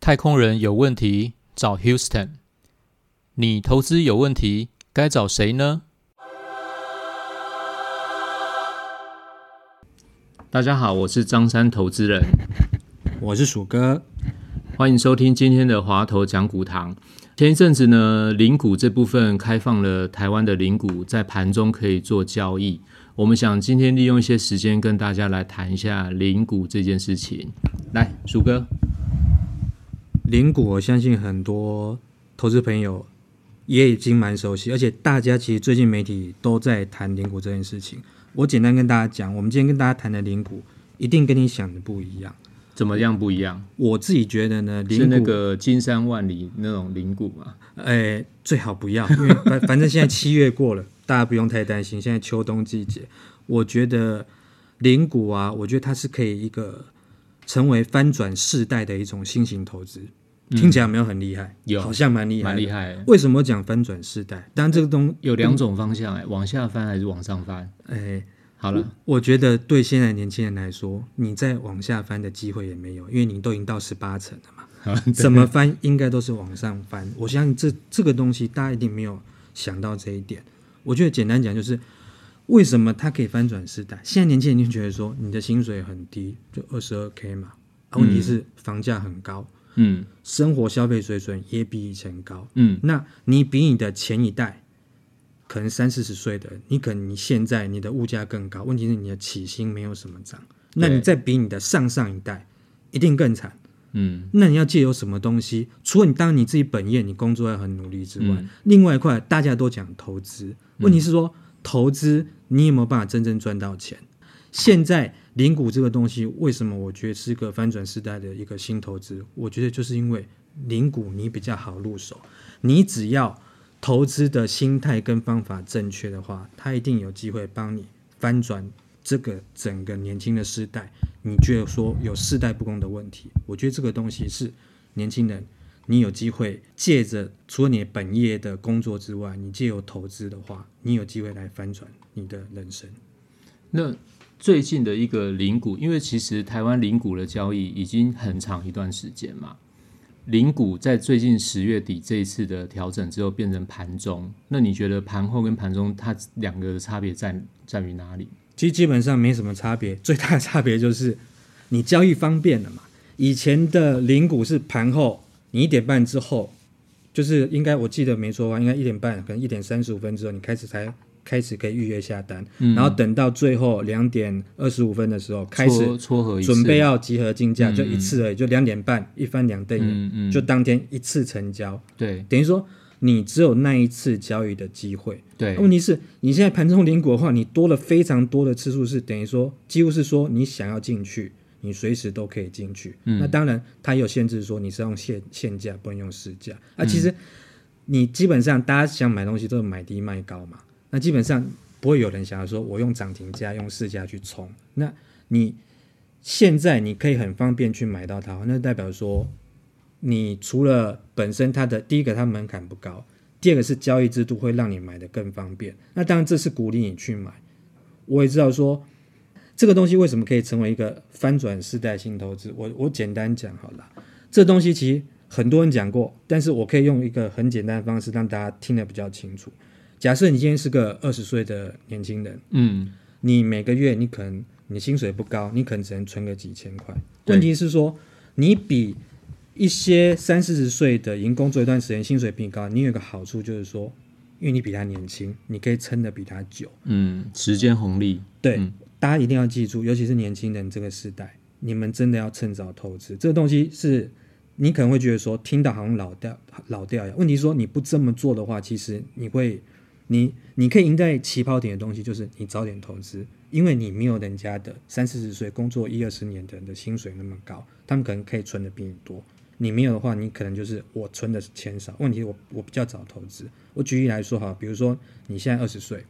太空人有问题找 Houston，你投资有问题该找谁呢？大家好，我是张三投资人，我是鼠哥，欢迎收听今天的华头讲股堂。前一阵子呢，零股这部分开放了台湾的零股在盘中可以做交易。我们想今天利用一些时间跟大家来谈一下零股这件事情。来，鼠哥，零股我相信很多投资朋友也已经蛮熟悉，而且大家其实最近媒体都在谈零股这件事情。我简单跟大家讲，我们今天跟大家谈的零股，一定跟你想的不一样。怎么样不一样？我自己觉得呢，是那个金山万里那种零股嘛？哎，最好不要，因为反 反正现在七月过了，大家不用太担心。现在秋冬季节，我觉得零股啊，我觉得它是可以一个成为翻转世代的一种新型投资。听起来有没有很厉害？有好像蛮厉害，蛮厉。害。为什么讲翻转世代？当然这个东，有两种方向哎、往下翻还是往上翻？哎，好了，我觉得对现在年轻人来说，你再往下翻的机会也没有，因为你都已经到十八层了嘛。怎么翻应该都是往上翻。我相信这这个东西大家一定没有想到这一点。我觉得简单讲就是，为什么它可以翻转时代？现在年轻人就觉得说，你的薪水很低，就二十二 k 嘛，啊，问题是房价很高，嗯生活消费水准也比以前高。嗯，那你比你的前一代，可能三四十岁的，你可能你现在你的物价更高，问题是你的起薪没有什么涨，那你再比你的上上一代，一定更惨。嗯那你要借由什么东西？除了你当你自己本业，你工作要很努力之外，嗯另外一块大家都讲投资，问题是说、投资你有没有办法真正赚到钱？现在零股这个东西，为什么我觉得是个翻转时代的一个新投资？我觉得就是因为零股你比较好入手，你只要投资的心态跟方法正确的话，他一定有机会帮你翻转这个整个年轻的世代。你觉得说有世代不公的问题？我觉得这个东西是年轻人，你有机会借着除了你本业的工作之外，你借由投资的话，你有机会来翻转你的人生。那最近的一个零股，因为其实台湾零股的交易已经很长一段时间嘛，零股在最近十月底这一次的调整之后变成盘中，那你觉得盘后跟盘中它两个的差别在在于哪里？其实基本上没什么差别，最大的差别就是你交易方便了嘛。以前的零股是盘后，你一点半之后，就是应该我记得没错的话，应该一点半，可能一点三十五分之后，你开始才开始可以预约下单，然后等到最后两点二十五分的时候开始撮撮合准备要集合竞价，嗯就一次而已，就两点半一翻两瞪眼，嗯嗯。就当天一次成交，对。等于说你只有那一次交易的机会。对。问题是你现在盘中零股的话，你多了非常多的次数，是等于说几乎是说你想要进去，你随时都可以进去。嗯。那当然它也有限制，说你是用现现价，不能用市价。啊，嗯。其实你基本上大家想买东西都是买低卖高嘛，那基本上不会有人想要说我用涨停价、用市价去冲。那你现在你可以很方便去买到它，那代表说你除了本身它的第一个它门槛不高，第二个是交易制度会让你买的更方便。那当然这是鼓励你去买。我也知道说这个东西为什么可以成为一个翻转世代性投资。我我简单讲好了，这东西其实很多人讲过，但是我可以用一个很简单的方式让大家听得比较清楚。假设你今天是个二十岁的年轻人，嗯你每个月你可能你薪水不高，你可能只能存个几千块。问题是说，你比一些三四十岁的已经工作一段时间，薪水比你高，你有一个好处就是说，因为你比他年轻，你可以撑得比他久。嗯，时间红利对，嗯大家一定要记住，尤其是年轻人这个时代，你们真的要趁早投资。这个东西是你可能会觉得说，听到好像老掉老掉一样。问题是说你不这么做的话，其实你会，你你可以赢在起跑点的东西，就是你早点投资，因为你没有人家的三四十岁工作一二十年的人的薪水那么高，他们可能可以存的比你多。你没有的话，你可能就是我存的钱少。问题我我比较早投资。我举例来说哈，比如说你现在二十岁，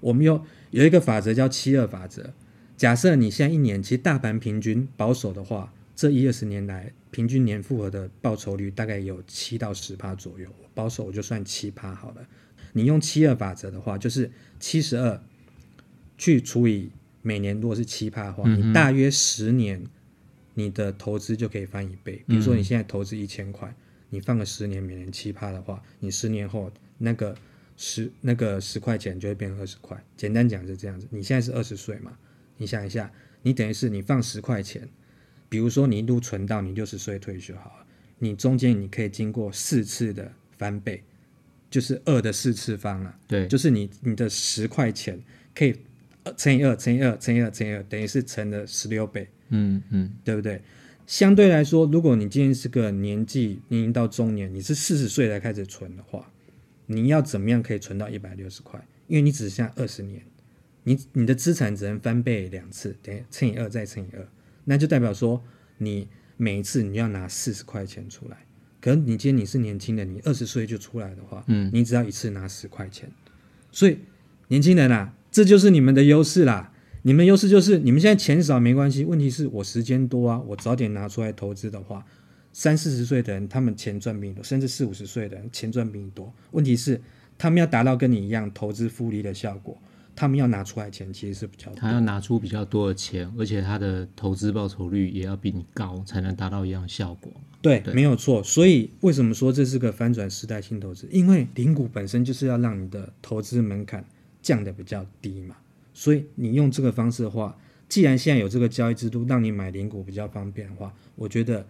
我们有有一个法则叫七二法则。假设你现在一年，其实大盘平均保守的话，这一二十年来平均年复合的报酬率大概有七到十趴左右。保守我就算七趴好了。你用七二法则的话，就是七十二去除以每年如果是七趴的话，你大约十年你的投资就可以翻一倍。比如说你现在投资一千块，你放个十年，每年七趴的话，你十年后那个十那个十块钱就会变成二十块。简单讲是这样子。你现在是二十岁嘛？你想一下，你等于是你放十块钱，比如说你一路存到你六十岁退休好了，你中间你可以经过四次的翻倍，就是二的四次方啊。对，就是你你的十块钱可以呃乘以二乘以二乘以二乘以二，等于是乘了十六倍，嗯嗯，对不对？相对来说，如果你今天是个年纪你已经到中年，你是四十岁才开始存的话，你要怎么样可以存到一百六十块？因为你只剩下二十年，你你的资产只能翻倍两次，等于乘以二再乘以二，那就代表说你每一次你要拿四十块钱出来。可能你今天你是年轻的，你二十岁就出来的话，嗯，你只要一次拿十块钱，所以年轻人啊，这就是你们的优势啦。你们优势就是你们现在钱少没关系，问题是我时间多啊，我早点拿出来投资的话，三四十岁的人他们钱赚比你多，甚至四五十岁的人钱赚比你多。问题是他们要达到跟你一样投资复利的效果，他们要拿出来钱其实是比较多。他要拿出比较多的钱，而且他的投资报酬率也要比你高，才能达到一样的效果。对，对没有错。所以为什么说这是个翻转时代性投资？因为零股本身就是要让你的投资门槛降得比较低嘛。所以你用这个方式的话，既然现在有这个交易制度，让你买零股比较方便的话，我觉得，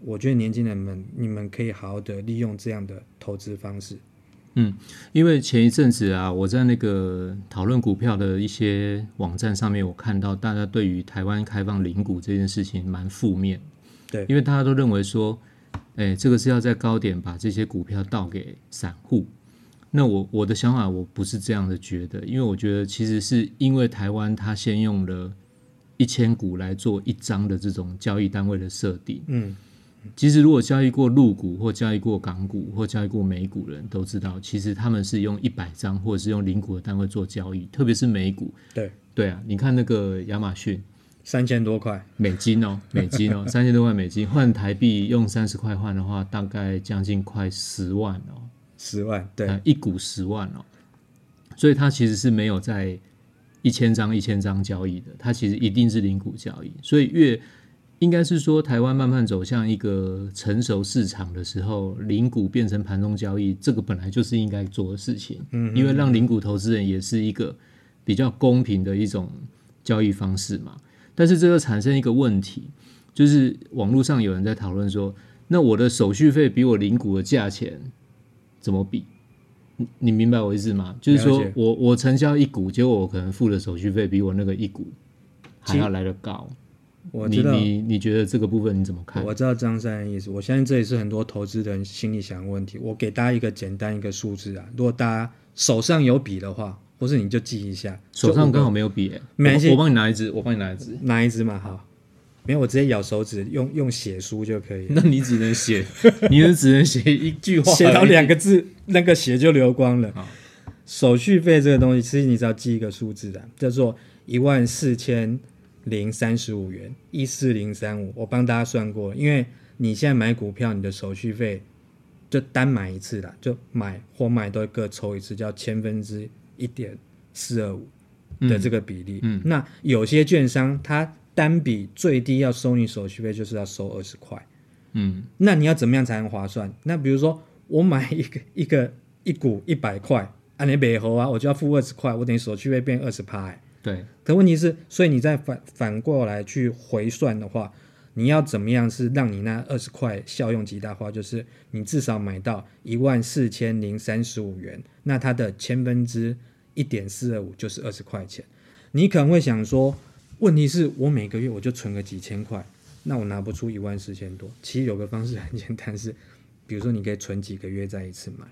我觉得年轻人们你们可以好好的利用这样的投资方式。因为前一阵子啊，我在那个讨论股票的一些网站上面，我看到大家对于台湾开放零股这件事情蛮负面。对因为大家都认为说，哎，这个是要在高点把这些股票倒给散户。那我我的想法我不是这样的觉得，因为我觉得其实是因为台湾它先用了一千股来做一张的这种交易单位的设定。嗯，其实如果交易过陆股或交易过港股或交易过美股的人都知道，其实他们是用一百张或者是用零股的单位做交易，特别是美股。对，对啊，你看那个亚马逊三千多块，美金哦，美金哦，三千多块美金换台币用三十块换的话，大概将近快十万哦。十万，对，呃，一股十万哦，所以它其实是没有在一千张一千张交易的，它其实一定是零股交易。所以越应该是说，台湾慢慢走向一个成熟市场的时候，零股变成盘中交易，这个本来就是应该做的事情。嗯，因为让零股投资人也是一个比较公平的一种交易方式嘛。但是这个产生一个问题，就是网络上有人在讨论说，那我的手续费比我零股的价钱怎么比？你你明白我意思吗？就是说我我成交一股，结果我可能付的手续费比我那个一股还要来得高。你我知道，你你觉得这个部分你怎么看？我知道张三的意思。我相信这也是很多投资人心里想的问题。我给大家一个简单一个数字啊，如果大家手上有笔的话，或是你就记一下，手上刚好没没有笔、欸，没关系我我帮你拿一支，我帮你拿一支。拿一支嘛，好，没有，我直接咬手指，用用写书就可以。那你只能写，你就只能写一句话写到两个字，那个血就流光了。手续费这个东西，其实你只要记一个数字的，叫做一万四千零三十五元，一四零三五。我帮大家算过，因为你现在买股票，你的手续费就单买一次啦，就买或卖都各抽一次，叫千分之一点四二五的这个比例。嗯那有些券商它单笔最低要收你手续费，就是要收二十块。嗯那你要怎么样才能划算？那比如说我买一个一个一股一百块，啊你北猴啊，我就要付二十块，我等于手续费变二十趴。欸对，可问题是，所以你再反反过来去回算的话，你要怎么样是让你那二十块效用极大化？就是你至少买到一万四千零三十五元，那它的千分之一点四二五就是二十块钱。你可能会想说，问题是我每个月我就存个几千块，那我拿不出一万四千多。其实有个方式很简单是，比如说你可以存几个月再一次买。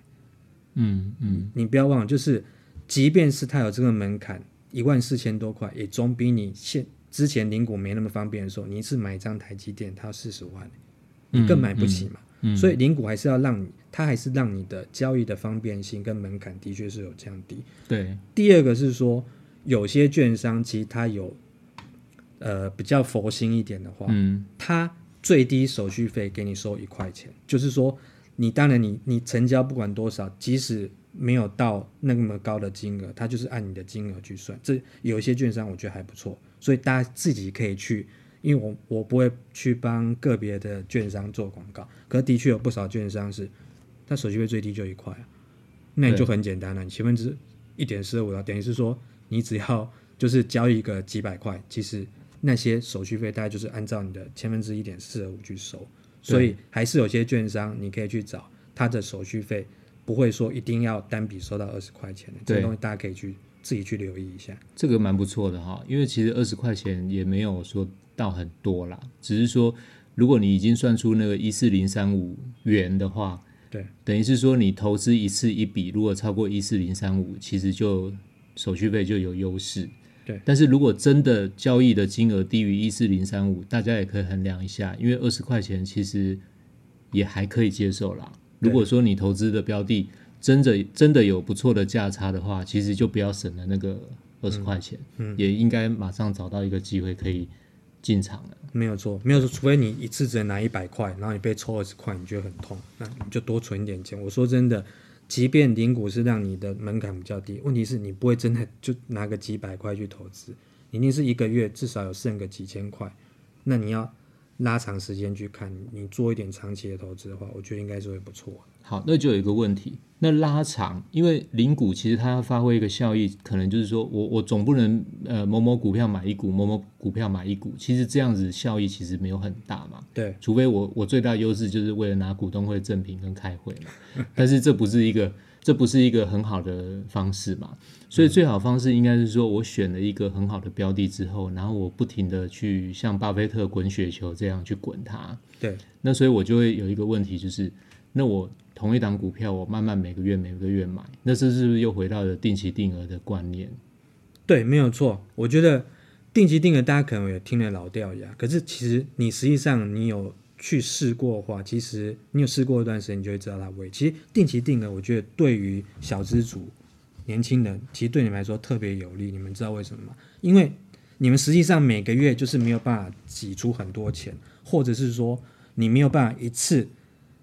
嗯嗯你不要忘了，就是即便是它有这个门槛，一万四千多块，也总比你现之前领股没那么方便的时候，你一次买一张台积电，它要四十万，你更买不起嘛。嗯，所以领股还是要让你，它还是让你的交易的方便性跟门槛的确是有降低。对，第二个是说，有些券商其实它有呃比较佛心一点的话，嗯它最低手续费给你收一块钱，就是说，你当然你你成交不管多少，即使没有到那么高的金额，它就是按你的金额去算。这有一些券商我觉得还不错，所以大家自己可以去，因为我我不会去帮个别的券商做广告，可是的确有不少券商是，它手续费最低就一块啊，那你就很简单了，你千分之一点四五等于是说你只要就是交易个几百块，其实那些手续费大概就是按照你的千分之一点四五去收，所以还是有些券商你可以去找它的手续费。不会说一定要单笔收到二十块钱的，这个东西大家可以去自己去留意一下。这个蛮不错的哈，因为其实二十块钱也没有说到很多啦，只是说如果你已经算出那个一四零三五元的话，对，等于是说你投资一次一笔，如果超过一四零三五，其实就手续费就有优势。对，但是如果真的交易的金额低于一四零三五，大家也可以衡量一下，因为二十块钱其实也还可以接受啦。如果说你投资的标的真的真的有不错的价差的话，其实就不要省了那个二十块钱，嗯，也应该马上找到一个机会可以进场了。没有错，没有错，除非你一次只能拿一百块，然后你被抽二十块，你觉得很痛，那你就多存一点钱。我说真的，即便零股是让你的门槛比较低，问题是你不会真的就拿个几百块去投资，一定是一个月至少有剩个几千块，那你要。拉长时间去看，你做一点长期的投资的话，我觉得应该是会不错。好，那就有一个问题，那拉长，因为零股其实它要发挥一个效益，可能就是说我我总不能呃某某股票买一股，某某股票买一股，其实这样子效益其实没有很大嘛。对，除非我我最大优势就是为了拿股东会赠品跟开会嘛，但是这不是一个。这不是一个很好的方式嘛？所以最好方式应该是说，我选了一个很好的标的之后，然后我不停的去像巴菲特滚雪球这样去滚它。对，那所以我就会有一个问题，就是那我同一档股票，我慢慢每个月每个月买，那这是不是又回到了定期定额的观念？对，没有错。我觉得定期定额大家可能也听了老掉牙，可是其实你实际上你有。去试过的话，其实你有试过一段时间，你就会知道它味。其实定期定额，我觉得对于小资主、年轻人，其实对你们来说特别有利。你们知道为什么吗？因为你们实际上每个月就是没有办法挤出很多钱，或者是说你没有办法一次，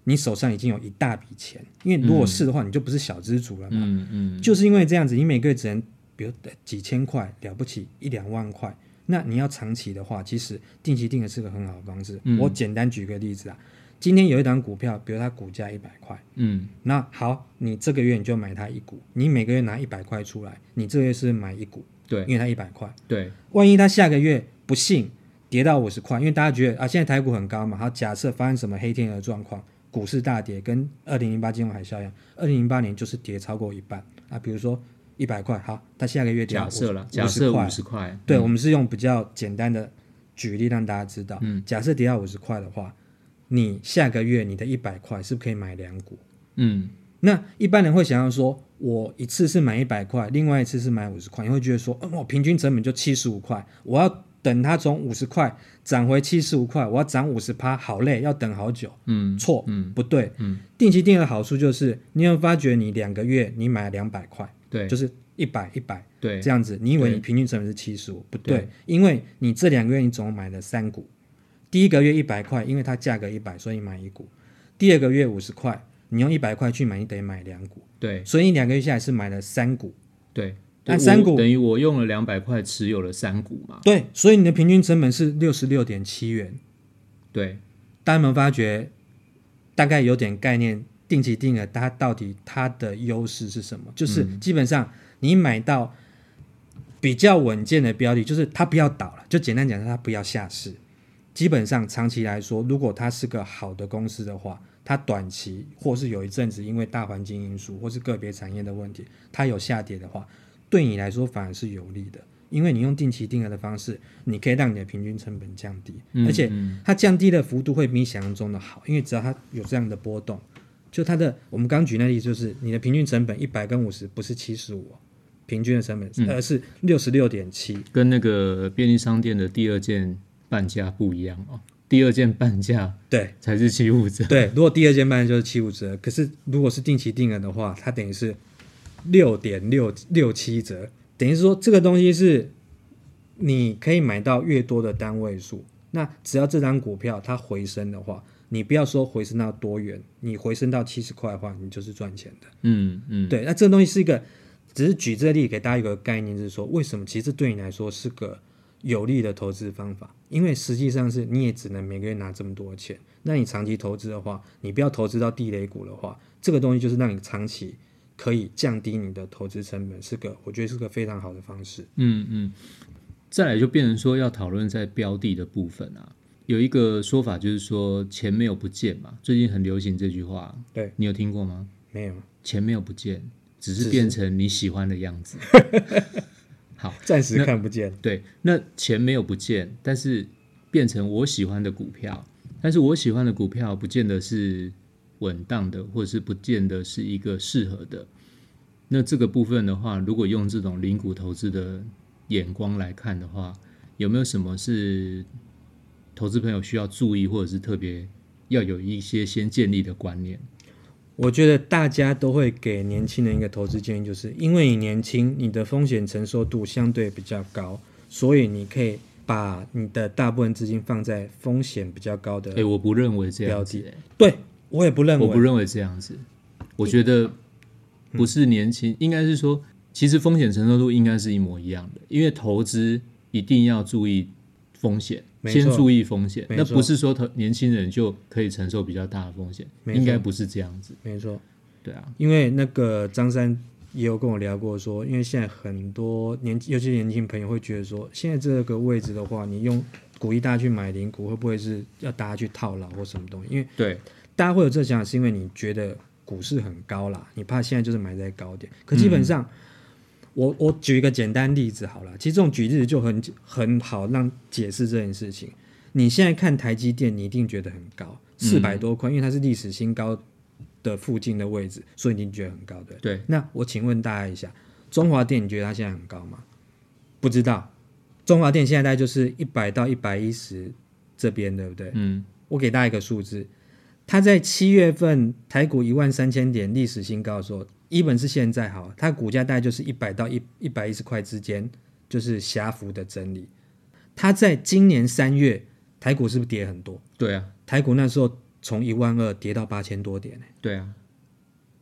你手上已经有一大笔钱。因为如果是的话，你就不是小资主了嘛。嗯嗯。就是因为这样子，你每个月只能比如几千块，了不起一两万块。那你要长期的话，其实定期定额是个很好的方式。我简单举个例子啊，今天有一档股票，比如它股价一百块，嗯，那好，你这个月你就买它一股，你每个月拿一百块出来，你这个月是买一股，对，因为它一百块，对。万一它下个月不幸跌到五十块，因为大家觉得啊，现在台股很高嘛，好，假设发生什么黑天鹅状况，股市大跌，跟二零零八金融海啸一样，二零零八年就是跌超过一半啊，比如说。一百块，好，他下个月假设了，假设五十块，对，我们是用比较简单的举例让大家知道。嗯，假设跌到五十块的话，你下个月你的一百块是不是可以买两股？嗯，那一般人会想要说，我一次是买一百块，另外一次是买五十块，你会觉得说，嗯，我平均成本就七十五块，我要等它从五十块涨回七十五块，我要涨五十趴，好累，要等好久。嗯，错，嗯，不对，嗯，定期定额好处就是，你有发觉你两个月你买两百块。对，就是一百一百，对，这样子。你以为你平均成本是七十五？不对，因为你这两个月你总共买了三股。第一个月一百块，因为它价格一百，所以买一股。第二个月五十块，你用一百块去买，你得买两股。对，所以你两个月下来是买了三股。对，那三股等于我用了两百块持有了三股嘛？对，所以你的平均成本是六十六点七元。对，大家有没有发觉？大概有点概念。定期定额，它到底它的优势是什么？就是基本上你买到比较稳健的标的，就是它不要倒了。就简单讲，它不要下市。基本上长期来说，如果它是个好的公司的话，它短期或是有一阵子因为大环境因素或是个别产业的问题，它有下跌的话，对你来说反而是有利的，因为你用定期定额的方式，你可以让你的平均成本降低，而且它降低的幅度会比你想象中的好，因为只要它有这样的波动。就它的，我们刚举那例，就是你的平均成本一百跟五十不是七十五，平均的成本，而是六十六点七，跟那个便利商店的第二件半价不一样哦。第二件半价对才是七五折，对，如果第二件半价就是七五折，可是如果是定期定额的话，它等于是六点六六七折，等于是说这个东西是你可以买到越多的单位数，那只要这张股票它回升的话。你不要说回升到多远，你回升到七十块的话，你就是赚钱的。嗯嗯，对，那这个东西是一个，只是举这个例给大家一个概念，就是说为什么其实对你来说是个有利的投资方法，因为实际上是你也只能每个月拿这么多钱。那你长期投资的话，你不要投资到地雷股的话，这个东西就是让你长期可以降低你的投资成本，是个我觉得是个非常好的方式。嗯嗯，再来就变成说要讨论在标的的部分啊，有一个说法就是说钱没有不见嘛，最近很流行这句话，对你有听过吗？没有，钱没有不见，只是变成你喜欢的样子。好，暂时看不见。对，那钱没有不见，但是变成我喜欢的股票，但是我喜欢的股票不见得是稳当的，或者是不见得是一个适合的。那这个部分的话，如果用这种零股投资的眼光来看的话，有没有什么是投资朋友需要注意，或者是特别要有一些先建立的观念？我觉得大家都会给年轻人一个投资建议，就是因为你年轻，你的风险承受度相对比较高，所以你可以把你的大部分资金放在风险比较高的。哎、我不认为这样标子、对我也不认为，我不认为这样子，我觉得不是年轻，应该是说，其实风险承受度应该是一模一样的，因为投资一定要注意风险，先注意风险，那不是说投年轻人就可以承受比较大的风险，应该不是这样子，没错。对啊，因为那个张三也有跟我聊过说，因为现在很多年，尤其年轻朋友会觉得说，现在这个位置的话，你用鼓励大家去买零股，会不会是要大家去套牢或什么东西？因为对，大家会有这想法，是因为你觉得股市很高啦，你怕现在就是买在高点。可基本上，我我举一个简单例子好了，其实这种举例子就很很好让解释这件事情。你现在看台积电，你一定觉得很高，四百多块，因为它是历史新高的附近的位置，所以你觉得很高对。对，那我请问大家一下，中华电你觉得它现在很高吗？不知道，中华电现在大概就是一百到一百一十这边，对不对？嗯，我给大家一个数字，它在七月份台股一万三千点历史新高的时候，一本是现在好，它股价大概就是一百到一一百一十块之间，就是狭幅的整理。它在今年三月台股是不是跌很多？对啊，台股那时候从一万二跌到八千多点、欸、对啊，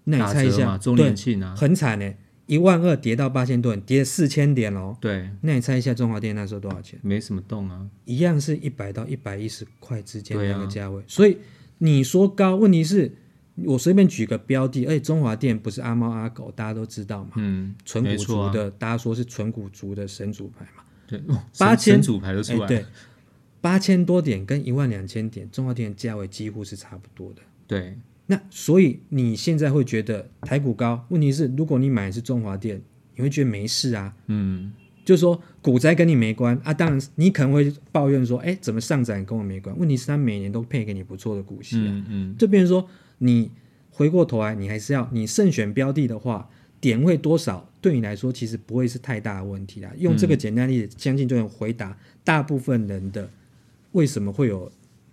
那你猜一下，折嘛，周对年，庆啊，很惨呢、一万二跌到八千多点，跌四千点哦。对，那你猜一下中华电那时候多少钱？没什么动啊，一样是一百到一百一十块之间那个价位，所以你说高，问题是我随便举个标的，而且中华电不是阿猫阿狗，大家都知道嘛，嗯，纯股族的，大家说是纯股族的神主牌嘛，对，哦八千主牌都出来对，八千多点跟一万两千点，中华电的价位几乎是差不多的。对，那所以你现在会觉得台股高，问题是如果你买的是中华电，你会觉得没事啊，嗯，就是说股灾跟你没关啊。当然你可能会抱怨说，哎，怎么上涨跟我没关？问题是它每年都配给你不错的股息啊。嗯嗯，就变成说，你回过头来，你还是要你慎选标的的话，点位多少对你来说其实不会是太大的问题啦。用这个简单例子，相信就能回答大部分人的为什么会有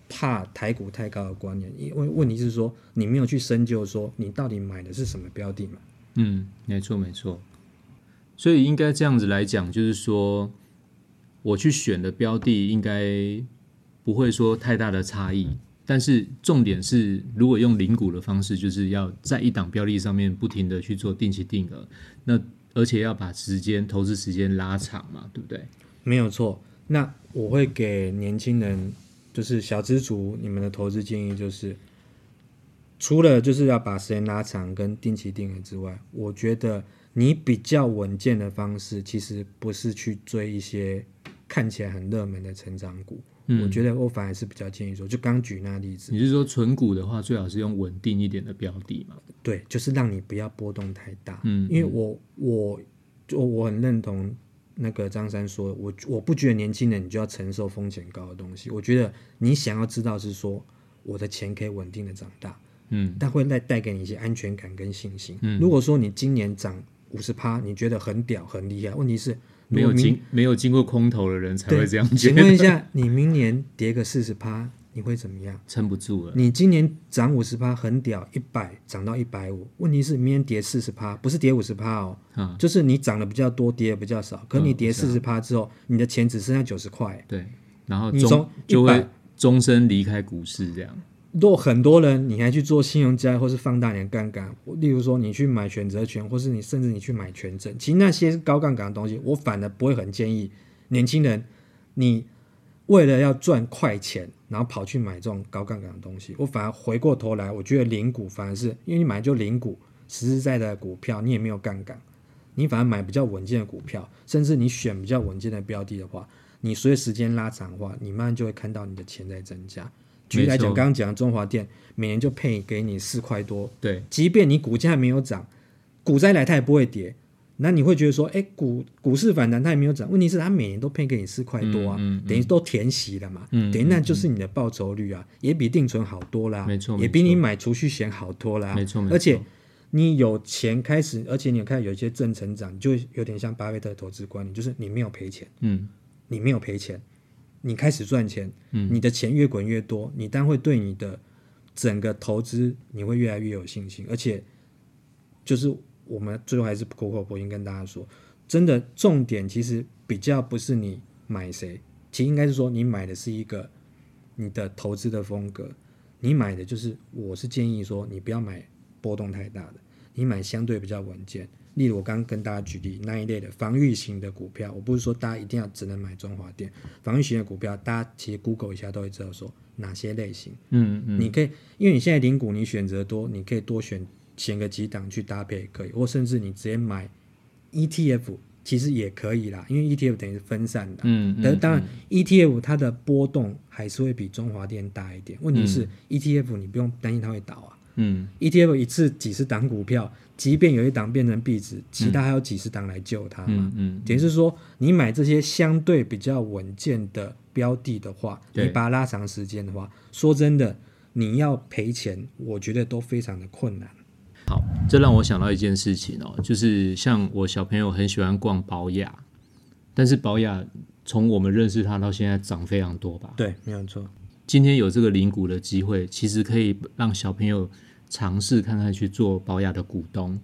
怕台股太高的观念。因为问题是说，你没有去深究说你到底买的是什么标的嘛。嗯，没错没错。所以应该这样子来讲，就是说，我去选的标的应该不会说太大的差异，但是重点是，如果用零股的方式，就是要在一档标的上面不停的去做定期定额，那而且要把时间投资时间拉长嘛，对不对？没有错。那我会给年轻人，就是小资族，你们的投资建议就是，除了就是要把时间拉长跟定期定额之外，我觉得你比较稳健的方式，其实不是去追一些看起来很热门的成长股。嗯我觉得我反而是比较建议说，就刚举那例子，你是说存股的话，最好是用稳定一点的标的嘛？对，就是让你不要波动太大。嗯因为我我就我很认同那个张三说，我我不觉得年轻人你就要承受风险高的东西。我觉得你想要知道是说我的钱可以稳定的长大，嗯但会带带给你一些安全感跟信心。嗯如果说你今年涨五十趴，你觉得很屌很厉害，问题是没有经没有经过空头的人才对会这样觉请问一，下，你明年跌个四十趴，你会怎么样？撑不住了。你今年涨五十趴很屌，一百涨到一百五，问题是明年跌四十趴，不是跌五十趴哦，啊，就是你涨的比较多，跌的比较少。可你跌四十趴之后，你的钱只剩下九十块，对，然后终你从100就会终身离开股市这样。如果很多人你还去做信用债或是放大你的杠杆，例如说你去买选择权，或是你甚至你去买权证，其实那些高杠杆的东西，我反而不会很建议年轻人，你为了要赚快钱，然后跑去买这种高杠杆的东西，我反而回过头来，我觉得零股反而是因为你买就零股，实实在在的股票，你也没有杠杆，你反而买比较稳健的股票，甚至你选比较稳健的标的的话，你随着时间拉长的话，你慢慢就会看到你的钱在增加。举例来讲，刚刚讲的中华电每年就配给你四块多，对，即便你股价没有涨，股灾来它也不会跌。那你会觉得说，哎，股股市反弹它也没有涨，问题是它每年都配给你四块多啊，嗯嗯嗯。等于都填息了嘛，嗯等于那就是你的报酬率啊，也比定存好多啦，没错也比你买储蓄险好多啦，没错没错。而且你有钱开始，而且你有开始有一些正成长，就有点像巴菲特投资观念，就是你没有赔钱，嗯。你没有赔钱，你开始赚钱，嗯你的钱越滚越多，你当然会对你的整个投资你会越来越有信心，而且就是我们最后还是口口播音跟大家说，真的重点其实比较不是你买谁，其实应该是说你买的是一个你的投资的风格，你买的就是我是建议说你不要买波动太大的，你买相对比较稳健。例如我刚刚跟大家举例那一类的防御型的股票，我不是说大家一定要只能买中华电，防御型的股票，大家其实 Google 一下都会知道说哪些类型。嗯嗯，你可以，因为你现在零股你选择多，你可以多选选个几档去搭配也可以，或甚至你直接买 ETF，其实也可以啦，因为 ETF 等于是分散的。嗯，嗯但是当然，ETF 它的波动还是会比中华电大一点。问题是 ETF 你不用担心它会倒啊嗯，ETF 一次几十档股票，即便有一档变成壁纸，其他还有几十档来救它嘛。嗯嗯，等于是说，你买这些相对比较稳健的标的的话，对你把它拉长时间的话，说真的，你要赔钱，我觉得都非常的困难。好，这让我想到一件事情哦，就是像我小朋友很喜欢逛宝雅，但是宝雅从我们认识它到现在涨非常多吧？对，没有错。今天有这个领股的机会，其实可以让小朋友尝试看看去做保雅的股东，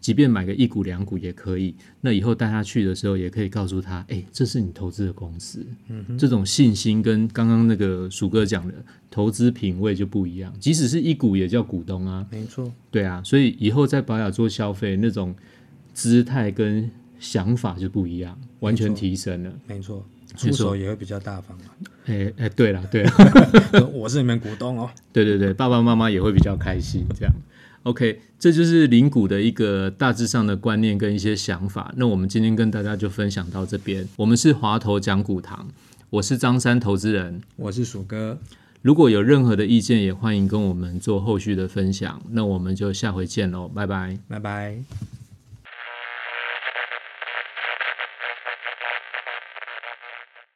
即便买个一股两股也可以。那以后带他去的时候，也可以告诉他，哎、这是你投资的公司。嗯，这种信心跟刚刚那个鼠哥讲的投资品味就不一样。即使是一股也叫股东啊，没错，对啊，所以以后在保雅做消费，那种姿态跟想法就不一样，完全提升了。没错，没错出手也会比较大方嘛。哎哎，对了对了。我是你们股东哦。对对对，爸爸妈妈也会比较开心。这样，OK，这就是零股的一个大致上的观念跟一些想法。那我们今天跟大家就分享到这边。我们是华头讲股堂，我是张三投资人。我是鼠哥，如果有任何的意见，也欢迎跟我们做后续的分享。那我们就下回见喽，拜拜。拜拜。